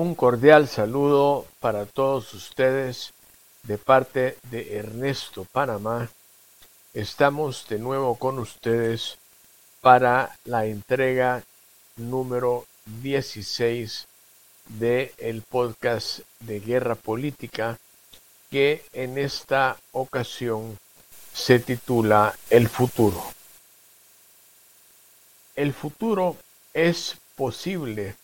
Un cordial saludo para todos ustedes de parte de Ernesto Panamá. Estamos de nuevo con ustedes para la entrega número 16 de el podcast de Guerra Política que en esta ocasión se titula El futuro. El futuro es posible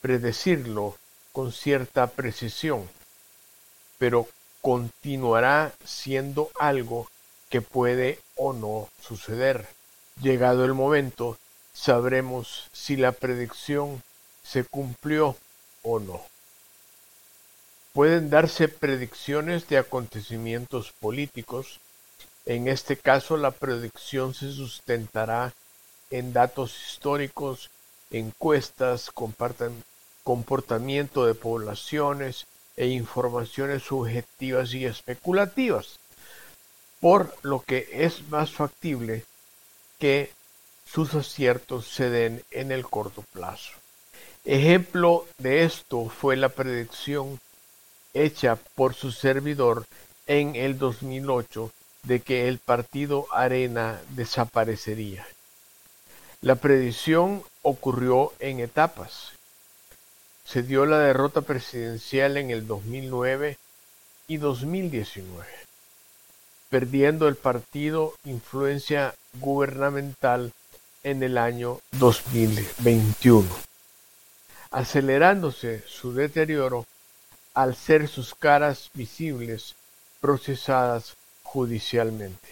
predecirlo con cierta precisión, pero continuará siendo algo que puede o no suceder. Llegado el momento, sabremos si la predicción se cumplió o no. Pueden darse predicciones de acontecimientos políticos. En este caso, la predicción se sustentará en datos históricos, encuestas, comportamiento de poblaciones e informaciones subjetivas y especulativas, por lo que es más factible que sus aciertos se den en el corto plazo. Ejemplo de esto fue la predicción hecha por su servidor en el 2008 de que el partido Arena desaparecería. La predicción ocurrió en etapas. Se dio la derrota presidencial en el 2009 y 2019, perdiendo el partido influencia gubernamental en el año 2021, acelerándose su deterioro al ser sus caras visibles procesadas judicialmente.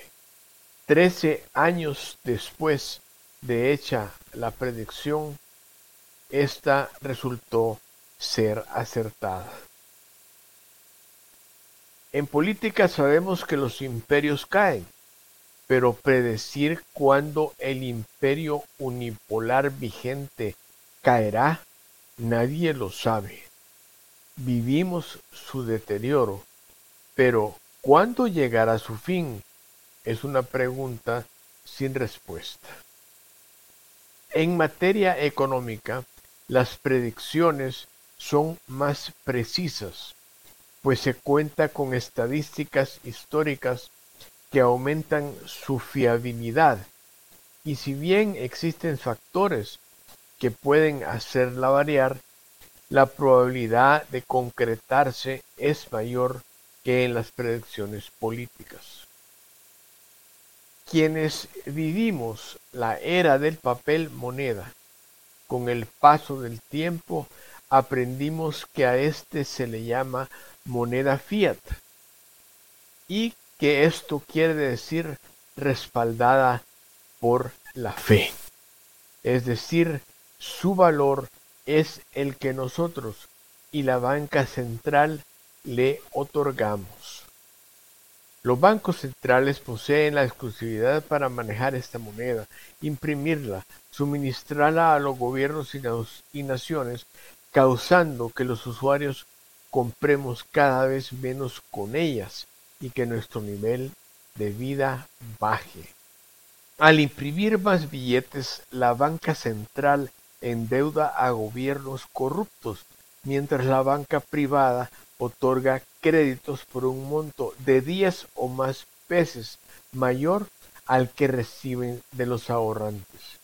Trece años después de hecha la predicción, esta resultó ser acertada. En política sabemos que los imperios caen, pero predecir cuándo el imperio unipolar vigente caerá, nadie lo sabe. Vivimos su deterioro, pero ¿cuándo llegará su fin? Es una pregunta sin respuesta. En materia económica, las predicciones son más precisas, pues se cuenta con estadísticas históricas que aumentan su fiabilidad. Y si bien existen factores que pueden hacerla variar, la probabilidad de concretarse es mayor que en las predicciones políticas. Quienes vivimos la era del papel moneda, con el paso del tiempo aprendimos que a este se le llama moneda fiat y que esto quiere decir respaldada por la fe. Es decir, su valor es el que nosotros y la banca central le otorgamos. Los bancos centrales poseen la exclusividad para manejar esta moneda, imprimirla, suministrarla a los gobiernos y naciones, causando que los usuarios compremos cada vez menos con ellas y que nuestro nivel de vida baje. Al imprimir más billetes, la banca central endeuda a gobiernos corruptos, mientras la banca privada otorga créditos por un monto de 10 o más veces mayor al que reciben de los ahorrantes.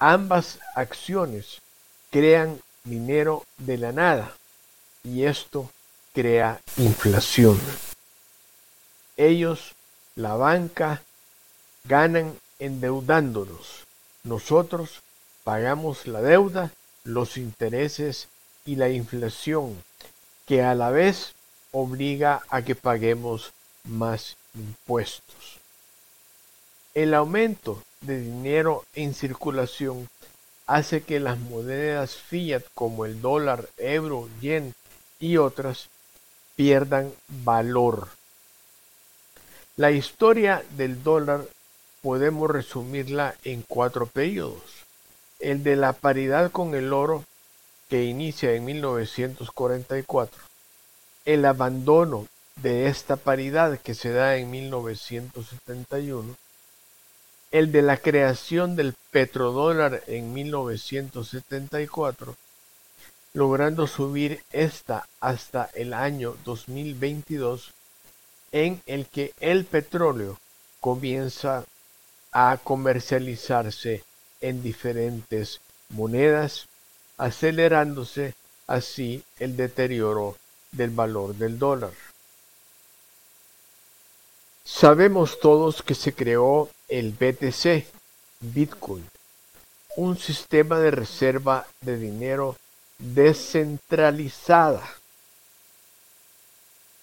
Ambas acciones crean dinero de la nada y esto crea inflación. Ellos, la banca, ganan endeudándonos. Nosotros pagamos la deuda, los intereses y la inflación que a la vez obliga a que paguemos más impuestos. El aumento de dinero en circulación hace que las monedas fiat como el dólar, euro, yen y otras pierdan valor. La historia del dólar podemos resumirla en cuatro periodos. El de la paridad con el oro que inicia en 1944, el abandono de esta paridad que se da en 1971, el de la creación del petrodólar en 1974 logrando subir esta hasta el año 2022 en el que el petróleo comienza a comercializarse en diferentes monedas, acelerándose así el deterioro del valor del dólar. Sabemos todos que se creó el BTC, Bitcoin, un sistema de reserva de dinero descentralizada.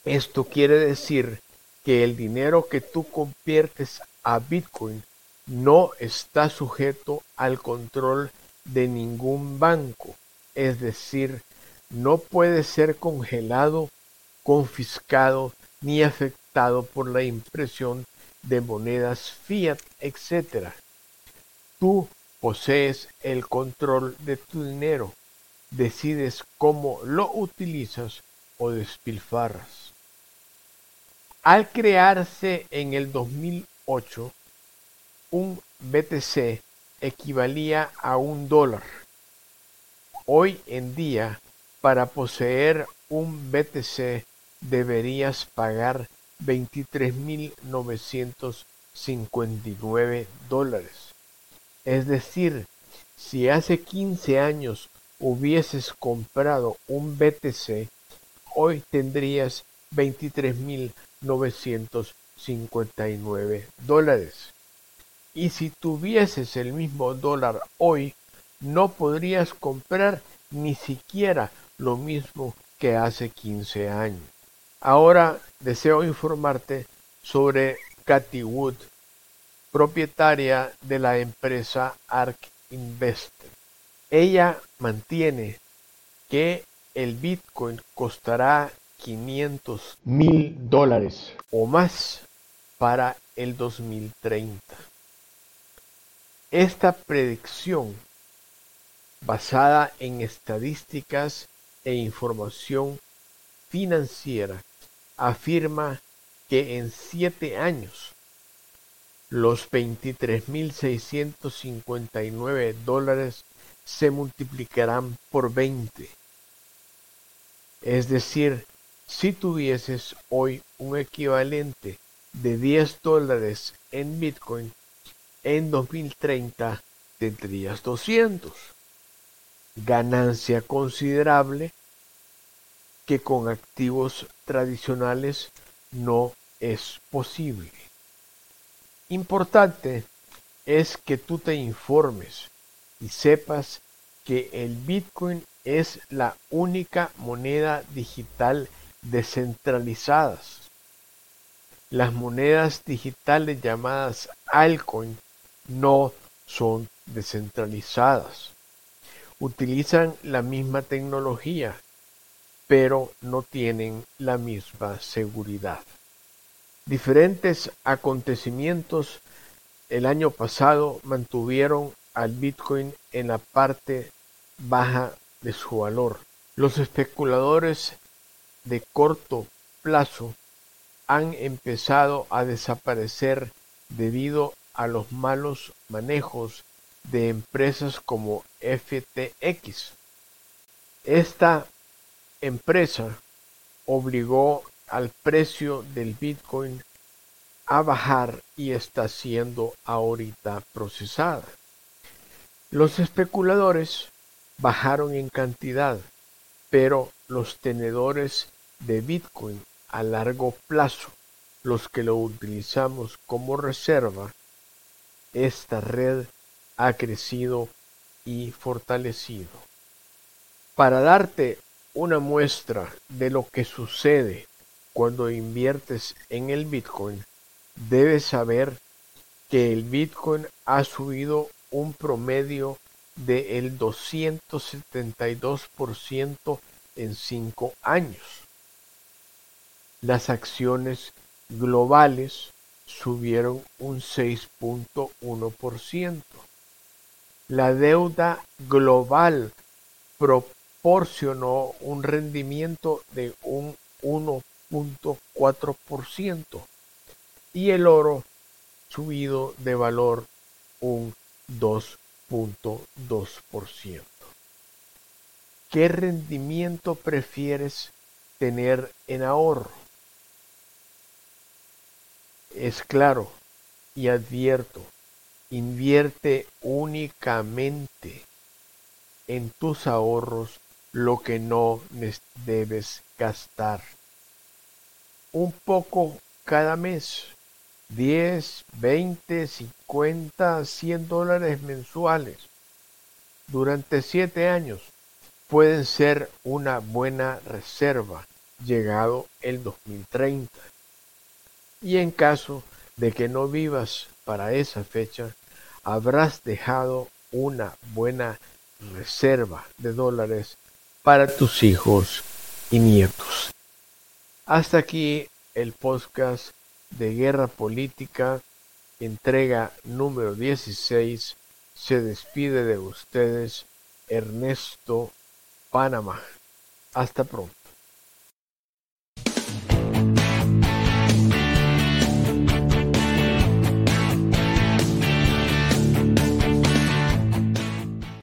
Esto quiere decir que el dinero que tú conviertes a Bitcoin no está sujeto al control de ningún banco, es decir, no puede ser congelado, confiscado ni afectado por la impresión de monedas fiat, etc. Tú posees el control de tu dinero, decides cómo lo utilizas o despilfarras. Al crearse en el 2008, un BTC equivalía a un dólar. Hoy en día, para poseer un BTC deberías pagar 23.959 dólares. Es decir, si hace 15 años hubieses comprado un BTC, hoy tendrías 23.959 dólares. Y si tuvieses el mismo dólar hoy, no podrías comprar ni siquiera lo mismo que hace 15 años. Ahora deseo informarte sobre Cathy Wood, propietaria de la empresa ARK Invest. Ella mantiene que el Bitcoin costará 500 mil dólares o más para el 2030. Esta predicción, basada en estadísticas e información financiera, afirma que en siete años los 23.659 dólares se multiplicarán por 20. Es decir, si tuvieses hoy un equivalente de 10 dólares en Bitcoin, en 2030 tendrías 200. Ganancia considerable que con activos tradicionales no es posible. Importante es que tú te informes y sepas que el Bitcoin es la única moneda digital descentralizada. Las monedas digitales llamadas altcoin no son descentralizadas. Utilizan la misma tecnología, pero no tienen la misma seguridad. Diferentes acontecimientos el año pasado mantuvieron al Bitcoin en la parte baja de su valor. Los especuladores de corto plazo han empezado a desaparecer debido a los malos manejos de empresas como FTX. Esta empresa obligó al precio del Bitcoin a bajar y está siendo ahorita procesada. Los especuladores bajaron en cantidad, pero los tenedores de Bitcoin a largo plazo, los que lo utilizamos como reserva, esta red ha crecido y fortalecido. Para darte una muestra de lo que sucede cuando inviertes en el Bitcoin, debes saber que el Bitcoin ha subido un promedio del 272% en cinco años. Las acciones globales subieron un 6.1%. La deuda global proporcionó un rendimiento de un 1.4% y el oro subido de valor un 2.2%. ¿Qué rendimiento prefieres tener en ahorro? Es claro y advierto, invierte únicamente en tus ahorros lo que no debes gastar. Un poco cada mes, 10, 20, 50, 100 dólares mensuales durante 7 años pueden ser una buena reserva llegado el 2030. Y en caso de que no vivas para esa fecha, habrás dejado una buena reserva de dólares para tus hijos y nietos. Hasta aquí el podcast de Guerra Política, entrega número 16. Se despide de ustedes Ernesto Panamá. Hasta pronto.